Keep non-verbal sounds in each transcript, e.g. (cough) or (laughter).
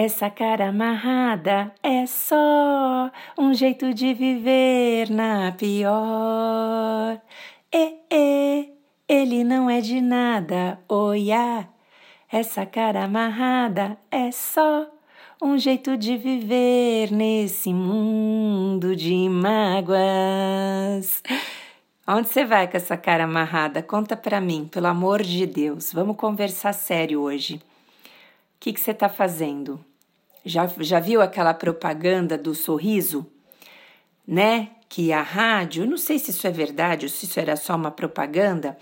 Essa cara amarrada é só um jeito de viver na pior. E, e, ele não é de nada. Olha, essa cara amarrada é só um jeito de viver nesse mundo de mágoas. Onde você vai com essa cara amarrada? Conta pra mim, pelo amor de Deus. Vamos conversar sério hoje. O que, que você tá fazendo? Já, já viu aquela propaganda do sorriso? Né? Que a rádio, não sei se isso é verdade ou se isso era só uma propaganda,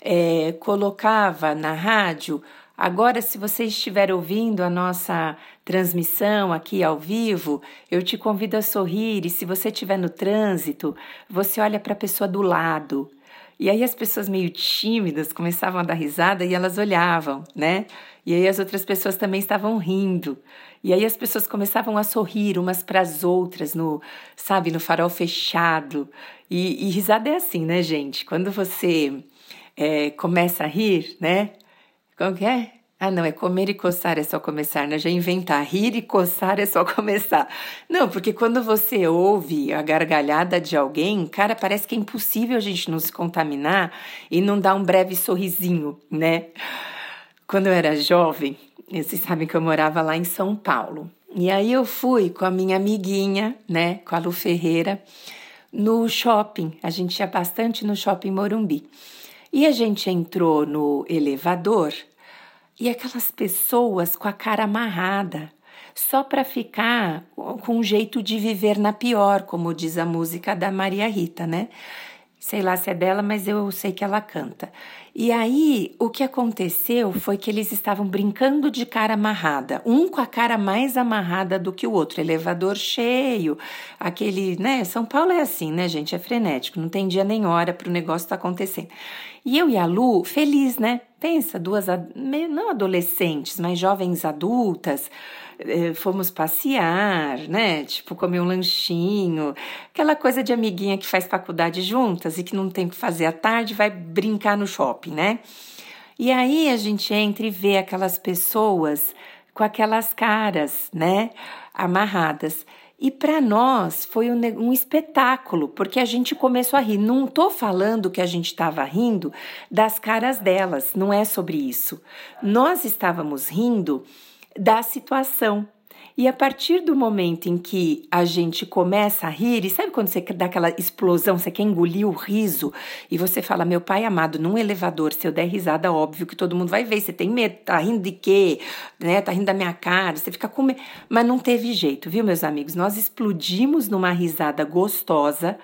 é, colocava na rádio Agora, se você estiver ouvindo a nossa transmissão aqui ao vivo, eu te convido a sorrir e se você estiver no trânsito, você olha para a pessoa do lado. E aí as pessoas meio tímidas começavam a dar risada e elas olhavam, né? E aí as outras pessoas também estavam rindo. E aí as pessoas começavam a sorrir umas para as outras no, sabe, no farol fechado. E, e risada é assim, né, gente? Quando você é, começa a rir, né? Como que é? Ah, não, é comer e coçar é só começar, né? Já inventar. Rir e coçar é só (laughs) começar. Não, porque quando você ouve a gargalhada de alguém, cara, parece que é impossível a gente não se contaminar e não dar um breve sorrisinho, né? Quando eu era jovem, vocês sabem que eu morava lá em São Paulo. E aí eu fui com a minha amiguinha, né, com a Lu Ferreira, no shopping. A gente ia bastante no shopping Morumbi. E a gente entrou no elevador e aquelas pessoas com a cara amarrada, só para ficar com um jeito de viver na pior, como diz a música da Maria Rita, né? Sei lá se é dela, mas eu sei que ela canta. E aí, o que aconteceu foi que eles estavam brincando de cara amarrada, um com a cara mais amarrada do que o outro, elevador cheio, aquele, né? São Paulo é assim, né, gente? É frenético, não tem dia nem hora para o negócio estar tá acontecendo. E eu e a Lu, feliz, né? Pensa, duas, não adolescentes, mas jovens adultas, eh, fomos passear, né? Tipo, comer um lanchinho, aquela coisa de amiguinha que faz faculdade juntas e que não tem o que fazer à tarde, vai brincar no shopping, né? E aí a gente entra e vê aquelas pessoas com aquelas caras, né? Amarradas. E para nós foi um, um, espetáculo, porque a gente começou a rir. Não estou falando que a gente estava rindo das caras delas, não é sobre isso. Nós estávamos rindo da situação. E a partir do momento em que a gente começa a rir, e sabe quando você dá aquela explosão, você quer engolir o riso, e você fala, meu pai amado, num elevador, se eu der risada, óbvio que todo mundo vai ver, você tem medo, tá rindo de quê? Né? Tá rindo da minha cara, você fica com medo. Mas não teve jeito, viu, meus amigos? Nós explodimos numa risada gostosa,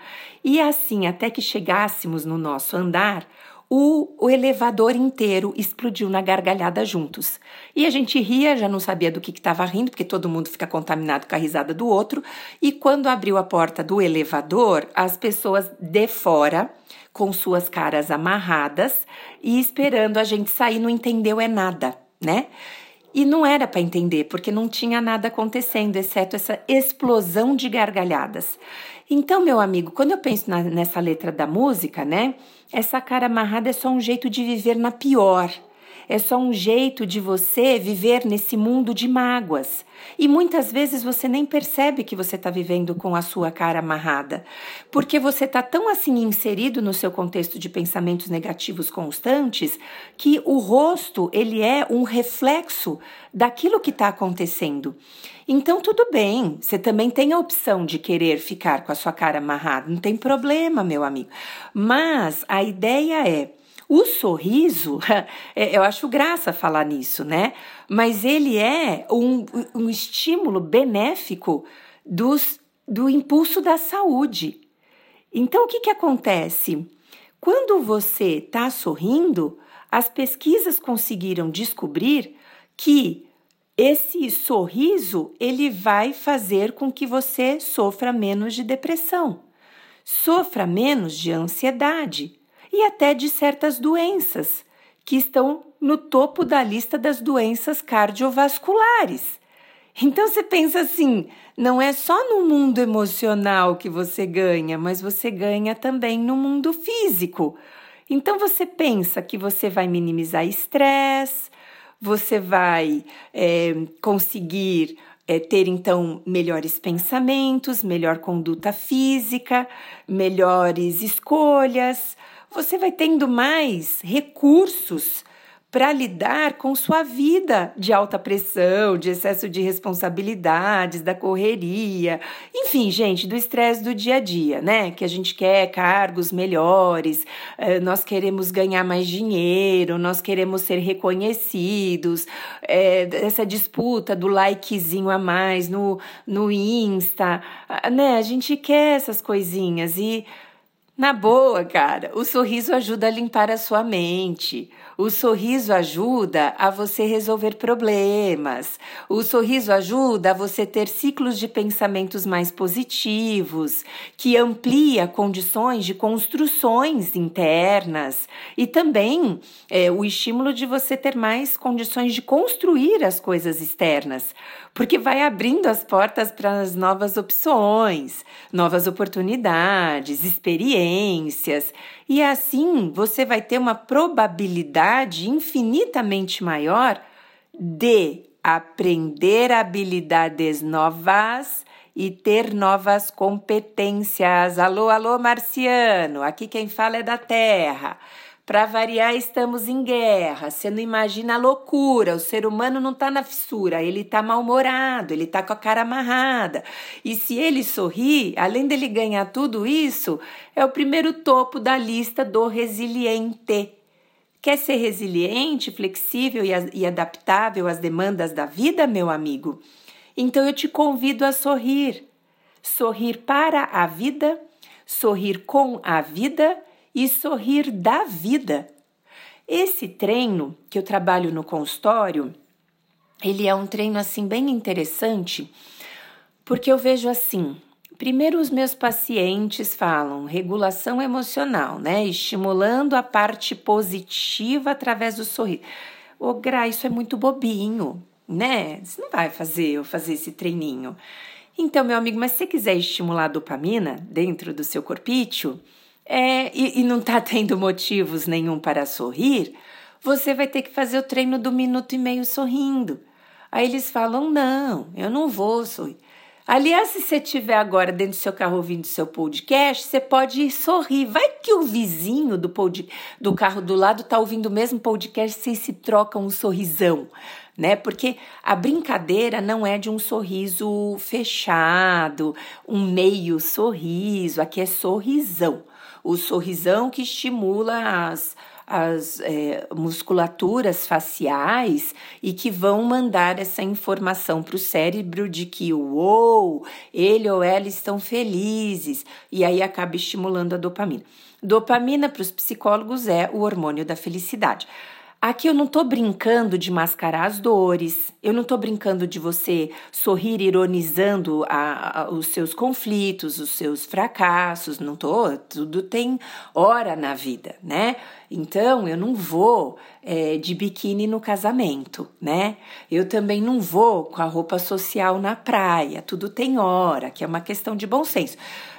e assim, até que chegássemos no nosso andar, o, o, elevador inteiro explodiu na gargalhada juntos. E a gente ria, já não sabia do que estava rindo, porque todo mundo fica contaminado com a risada do outro. E quando abriu a porta do elevador, as pessoas de fora, com suas caras amarradas e esperando a gente sair, não entendeu é nada, né? E não era para entender, porque não tinha nada acontecendo, exceto essa explosão de gargalhadas. Então, meu amigo, quando eu penso na, nessa letra da música, né? Essa cara amarrada é só um jeito de viver na pior. É só um jeito de você viver nesse mundo de mágoas. E muitas vezes você nem percebe que você está vivendo com a sua cara amarrada, porque você está tão assim inserido no seu contexto de pensamentos negativos constantes que o rosto ele é um reflexo daquilo que está acontecendo. Então tudo bem, você também tem a opção de querer ficar com a sua cara amarrada, não tem problema, meu amigo. Mas a ideia é o sorriso, (laughs) é, eu acho graça falar nisso, né? Mas ele é um, um estímulo benéfico dos, do impulso da saúde. Então, o que, que acontece? Quando você está sorrindo, as pesquisas conseguiram descobrir que esse sorriso ele vai fazer com que você sofra menos de depressão, sofra menos de ansiedade e até de certas doenças que estão no topo da lista das doenças cardiovasculares. Então você pensa assim, não é só no mundo emocional que você ganha, mas você ganha também no mundo físico. Então você pensa que você vai minimizar estresse, você vai é, conseguir é, ter então melhores pensamentos, melhor conduta física, melhores escolhas. Você vai tendo mais recursos para lidar com sua vida de alta pressão, de excesso de responsabilidades, da correria, enfim, gente, do estresse do dia a dia, né? Que a gente quer cargos melhores, eh, nós queremos ganhar mais dinheiro, nós queremos ser reconhecidos, é, essa disputa do likezinho a mais no, no Insta, né? A gente quer essas coisinhas e. Na boa, cara, o sorriso ajuda a limpar a sua mente. O sorriso ajuda a você resolver problemas. O sorriso ajuda a você ter ciclos de pensamentos mais positivos, que amplia condições de construções internas e também é, o estímulo de você ter mais condições de construir as coisas externas, porque vai abrindo as portas para as novas opções, novas oportunidades, experiências e assim você vai ter uma probabilidade infinitamente maior de aprender habilidades novas e ter novas competências. Alô, alô, Marciano, aqui quem fala é da Terra. Para variar, estamos em guerra. Você não imagina a loucura. O ser humano não está na fissura, ele está mal-humorado, ele está com a cara amarrada. E se ele sorrir, além dele ganhar tudo isso, é o primeiro topo da lista do resiliente. Quer ser resiliente, flexível e adaptável às demandas da vida, meu amigo? Então eu te convido a sorrir. Sorrir para a vida, sorrir com a vida e sorrir da vida. Esse treino que eu trabalho no consultório, ele é um treino assim bem interessante, porque eu vejo assim, Primeiro, os meus pacientes falam regulação emocional, né? Estimulando a parte positiva através do sorriso. Ô, Gra, isso é muito bobinho, né? Você não vai fazer eu fazer esse treininho. Então, meu amigo, mas se você quiser estimular a dopamina dentro do seu corpício, é, e, e não está tendo motivos nenhum para sorrir, você vai ter que fazer o treino do minuto e meio sorrindo. Aí eles falam: não, eu não vou sorrir. Aliás, se você estiver agora dentro do seu carro ouvindo seu podcast, você pode sorrir. Vai que o vizinho do, pod, do carro do lado está ouvindo o mesmo podcast, vocês se trocam um sorrisão, né? Porque a brincadeira não é de um sorriso fechado, um meio sorriso, aqui é sorrisão o sorrisão que estimula as, as é, musculaturas faciais e que vão mandar essa informação para o cérebro de que, uou, ele ou ela estão felizes, e aí acaba estimulando a dopamina. Dopamina para os psicólogos é o hormônio da felicidade. Aqui eu não tô brincando de mascarar as dores, eu não tô brincando de você sorrir ironizando a, a, os seus conflitos, os seus fracassos, não tô, tudo tem hora na vida, né? Então eu não vou é, de biquíni no casamento, né? Eu também não vou com a roupa social na praia, tudo tem hora, que é uma questão de bom senso.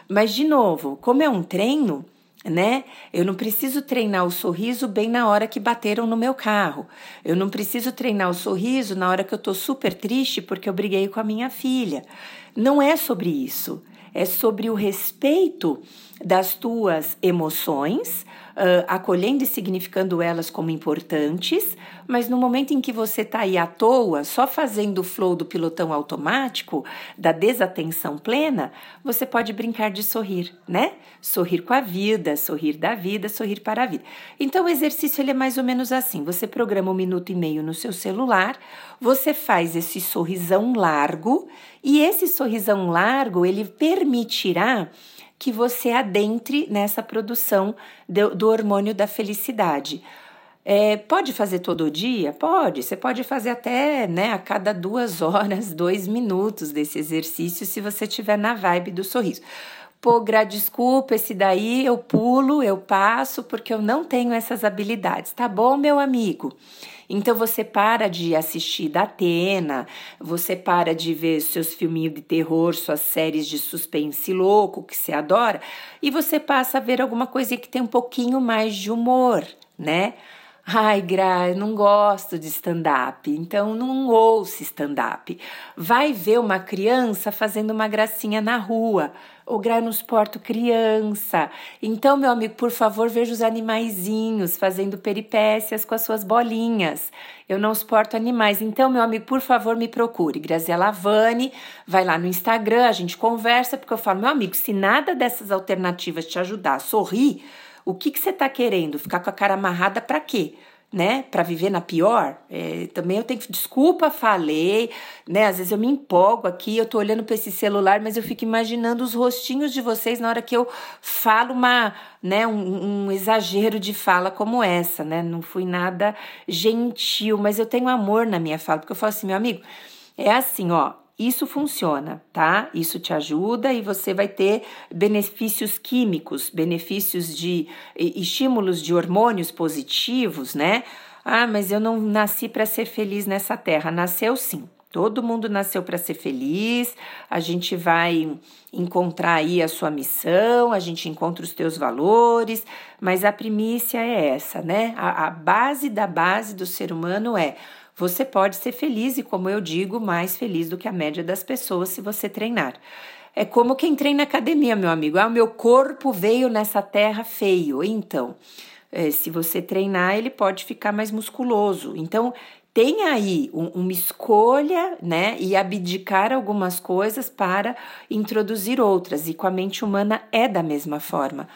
Mas, de novo, como é um treino, né? Eu não preciso treinar o sorriso bem na hora que bateram no meu carro. Eu não preciso treinar o sorriso na hora que eu tô super triste porque eu briguei com a minha filha. Não é sobre isso. É sobre o respeito das tuas emoções, uh, acolhendo e significando elas como importantes, mas no momento em que você está aí à toa, só fazendo o flow do pilotão automático, da desatenção plena, você pode brincar de sorrir, né? Sorrir com a vida, sorrir da vida, sorrir para a vida. Então o exercício ele é mais ou menos assim: você programa um minuto e meio no seu celular, você faz esse sorrisão largo, e esse sorrisão largo ele permitirá que você adentre nessa produção do, do hormônio da felicidade. É, pode fazer todo dia? Pode. Você pode fazer até né, a cada duas horas, (laughs) dois minutos desse exercício, se você estiver na vibe do sorriso. Pô, gra, desculpa, esse daí eu pulo, eu passo, porque eu não tenho essas habilidades. Tá bom, meu amigo? Então você para de assistir da Atena, você para de ver seus filminhos de terror, suas séries de suspense louco que você adora, e você passa a ver alguma coisa que tem um pouquinho mais de humor, né? Ai, Gra, eu não gosto de stand-up, então não ouça stand-up. Vai ver uma criança fazendo uma gracinha na rua. O Gra, eu não suporto criança. Então, meu amigo, por favor, veja os animaizinhos fazendo peripécias com as suas bolinhas. Eu não suporto animais. Então, meu amigo, por favor, me procure. Graziela Vani, vai lá no Instagram, a gente conversa, porque eu falo, meu amigo, se nada dessas alternativas te ajudar a sorrir, o que, que você está querendo? Ficar com a cara amarrada para quê? Né, para viver na pior, é, também eu tenho que. Desculpa, falei, né? Às vezes eu me empolgo aqui, eu tô olhando para esse celular, mas eu fico imaginando os rostinhos de vocês na hora que eu falo uma, né, um, um exagero de fala como essa, né? Não fui nada gentil, mas eu tenho amor na minha fala, porque eu falo assim, meu amigo, é assim, ó, isso funciona, tá? Isso te ajuda e você vai ter benefícios químicos, benefícios de estímulos de hormônios positivos, né? Ah, mas eu não nasci para ser feliz nessa terra. Nasceu sim. Todo mundo nasceu para ser feliz. A gente vai encontrar aí a sua missão, a gente encontra os teus valores, mas a primícia é essa, né? A, a base da base do ser humano é você pode ser feliz e, como eu digo, mais feliz do que a média das pessoas se você treinar. É como quem treina academia, meu amigo. Ah, o meu corpo veio nessa terra feio. Então, é, se você treinar, ele pode ficar mais musculoso. Então, tem aí um, uma escolha, né? E abdicar algumas coisas para introduzir outras. E com a mente humana é da mesma forma.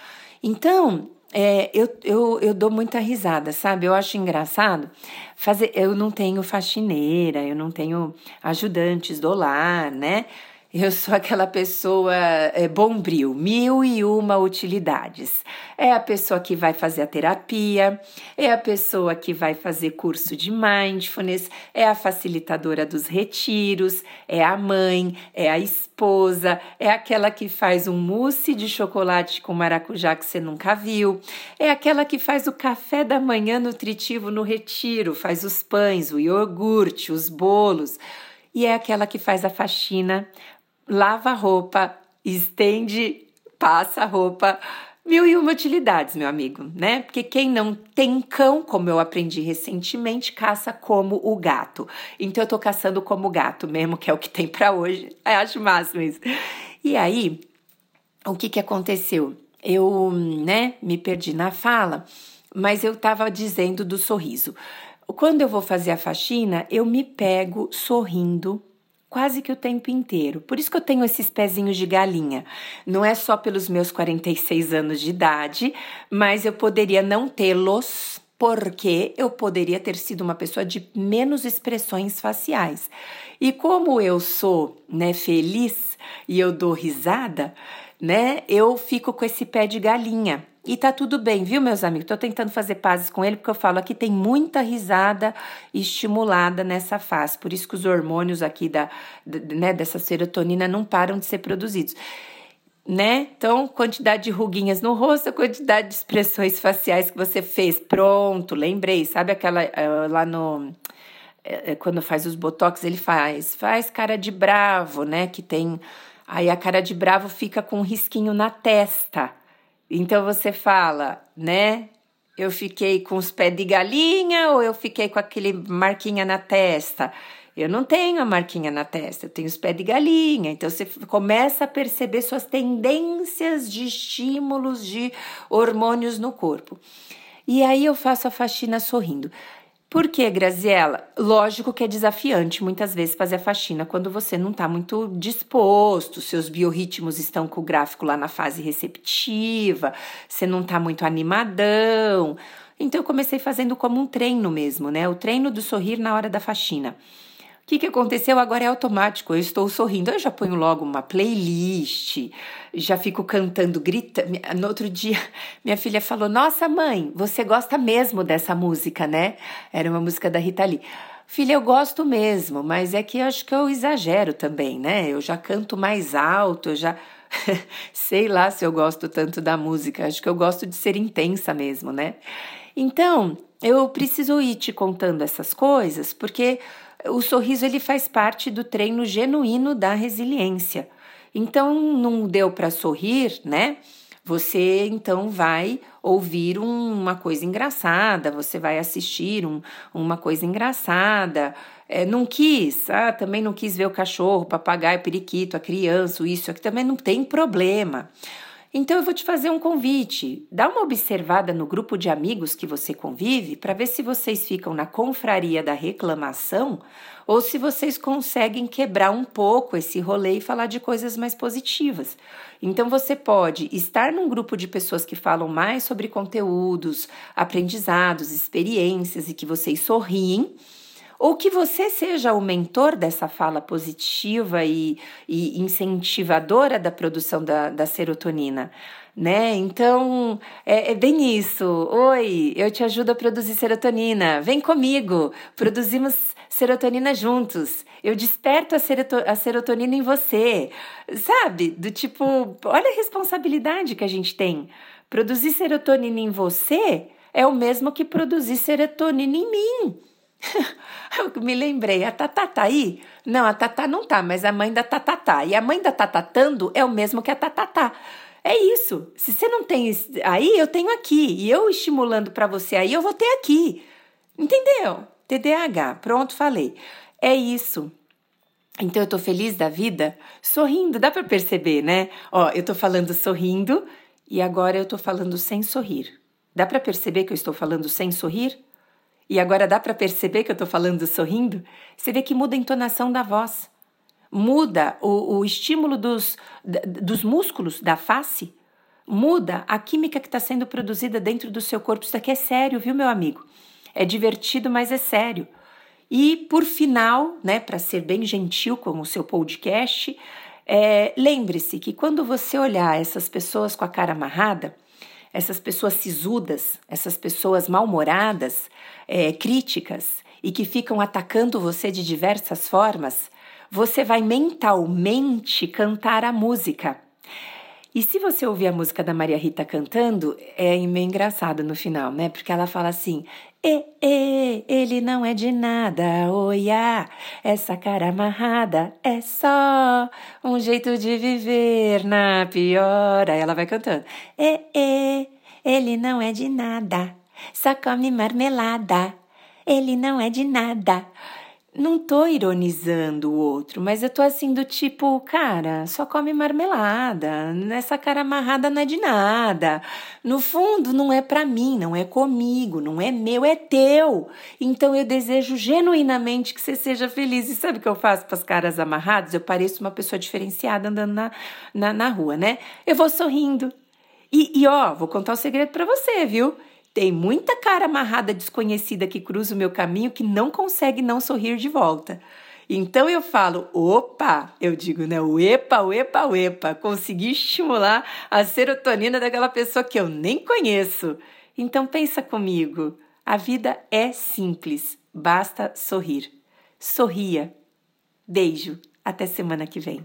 Então, é, eu, eu, eu dou muita risada, sabe? Eu acho engraçado fazer. Eu não tenho faxineira, eu não tenho ajudantes do lar, né? Eu sou aquela pessoa é, bombril, mil e uma utilidades. É a pessoa que vai fazer a terapia, é a pessoa que vai fazer curso de mindfulness, é a facilitadora dos retiros, é a mãe, é a esposa, é aquela que faz um mousse de chocolate com maracujá que você nunca viu, é aquela que faz o café da manhã nutritivo no retiro, faz os pães, o iogurte, os bolos e é aquela que faz a faxina lava roupa, estende, passa roupa, mil e uma utilidades, meu amigo, né? Porque quem não tem cão, como eu aprendi recentemente, caça como o gato. Então eu tô caçando como gato mesmo, que é o que tem para hoje. Eu (laughs) acho máximo isso. E aí, o que que aconteceu? Eu, né, me perdi na fala, mas eu tava dizendo do sorriso. Quando eu vou fazer a faxina, eu me pego sorrindo quase que o tempo inteiro. Por isso que eu tenho esses pezinhos de galinha. Não é só pelos meus 46 anos de idade, mas eu poderia não tê-los porque eu poderia ter sido uma pessoa de menos expressões faciais. E como eu sou, né, feliz e eu dou risada, né, eu fico com esse pé de galinha. E tá tudo bem, viu, meus amigos? Tô tentando fazer pazes com ele porque eu falo aqui tem muita risada estimulada nessa fase. Por isso que os hormônios aqui da, né, dessa serotonina não param de ser produzidos. Né? Então, quantidade de ruguinhas no rosto, quantidade de expressões faciais que você fez. Pronto, lembrei. Sabe aquela uh, lá no uh, quando faz os botox, ele faz, faz cara de bravo, né? Que tem aí a cara de bravo fica com um risquinho na testa. Então você fala, né? Eu fiquei com os pés de galinha ou eu fiquei com aquele marquinha na testa? Eu não tenho a marquinha na testa, eu tenho os pés de galinha. Então você começa a perceber suas tendências de estímulos de hormônios no corpo. E aí eu faço a faxina sorrindo. Por que, Graziella? Lógico que é desafiante muitas vezes fazer a faxina quando você não está muito disposto, seus biorritmos estão com o gráfico lá na fase receptiva, você não está muito animadão. Então eu comecei fazendo como um treino mesmo, né? O treino do sorrir na hora da faxina que, que aconteceu? Agora é automático, eu estou sorrindo. Eu já ponho logo uma playlist, já fico cantando, gritando. No outro dia, (laughs) minha filha falou: Nossa, mãe, você gosta mesmo dessa música, né? Era uma música da Rita Lee. Filha, eu gosto mesmo, mas é que eu acho que eu exagero também, né? Eu já canto mais alto, eu já. (laughs) Sei lá se eu gosto tanto da música, acho que eu gosto de ser intensa mesmo, né? Então, eu preciso ir te contando essas coisas, porque o sorriso ele faz parte do treino genuíno da resiliência. Então não deu para sorrir, né? você então vai ouvir um, uma coisa engraçada, você vai assistir um, uma coisa engraçada. É, não quis, ah, também não quis ver o cachorro, papagaio, periquito, a criança, isso aqui também não tem problema. Então eu vou te fazer um convite. Dá uma observada no grupo de amigos que você convive para ver se vocês ficam na confraria da reclamação ou se vocês conseguem quebrar um pouco esse rolê e falar de coisas mais positivas. Então você pode estar num grupo de pessoas que falam mais sobre conteúdos, aprendizados, experiências e que vocês sorriem ou que você seja o mentor dessa fala positiva e, e incentivadora da produção da, da serotonina. Né? Então, é, é, bem isso. Oi, eu te ajudo a produzir serotonina. Vem comigo, produzimos serotonina juntos. Eu desperto a, seroto a serotonina em você. Sabe? Do tipo, olha a responsabilidade que a gente tem. Produzir serotonina em você é o mesmo que produzir serotonina em mim. (laughs) Eu me lembrei, a Tatá tá aí? Não, a Tatá não tá, mas a mãe da Tatá tá. E a mãe da Tatatando é o mesmo que a Tatatá. É isso. Se você não tem aí, eu tenho aqui. E eu estimulando para você aí, eu vou ter aqui. Entendeu? TDAH. Pronto, falei. É isso. Então eu tô feliz da vida, sorrindo, dá para perceber, né? Ó, eu tô falando sorrindo e agora eu tô falando sem sorrir. Dá para perceber que eu estou falando sem sorrir? E agora dá para perceber que eu estou falando sorrindo? Você vê que muda a entonação da voz, muda o, o estímulo dos, dos músculos da face, muda a química que está sendo produzida dentro do seu corpo. Isso aqui é sério, viu, meu amigo? É divertido, mas é sério. E por final, né, para ser bem gentil com o seu podcast, é, lembre-se que quando você olhar essas pessoas com a cara amarrada, essas pessoas sisudas, essas pessoas mal-humoradas, é, críticas e que ficam atacando você de diversas formas, você vai mentalmente cantar a música. E se você ouvir a música da Maria Rita cantando, é meio engraçado no final, né? Porque ela fala assim: E, e, ele não é de nada, oia, essa cara amarrada é só um jeito de viver na pior. Aí ela vai cantando: E, e, ele não é de nada, só come marmelada. Ele não é de nada. Não tô ironizando o outro, mas eu tô assim do tipo, cara, só come marmelada. Nessa cara amarrada não é de nada. No fundo, não é para mim, não é comigo, não é meu, é teu. Então eu desejo genuinamente que você seja feliz. E sabe o que eu faço para as caras amarradas? Eu pareço uma pessoa diferenciada andando na, na, na rua, né? Eu vou sorrindo. E, e ó, vou contar um segredo para você, viu? Tem muita cara amarrada desconhecida que cruza o meu caminho que não consegue não sorrir de volta. Então eu falo, opa, eu digo, né? O epa, o epa, o epa, consegui estimular a serotonina daquela pessoa que eu nem conheço. Então pensa comigo, a vida é simples, basta sorrir. Sorria. Beijo, até semana que vem.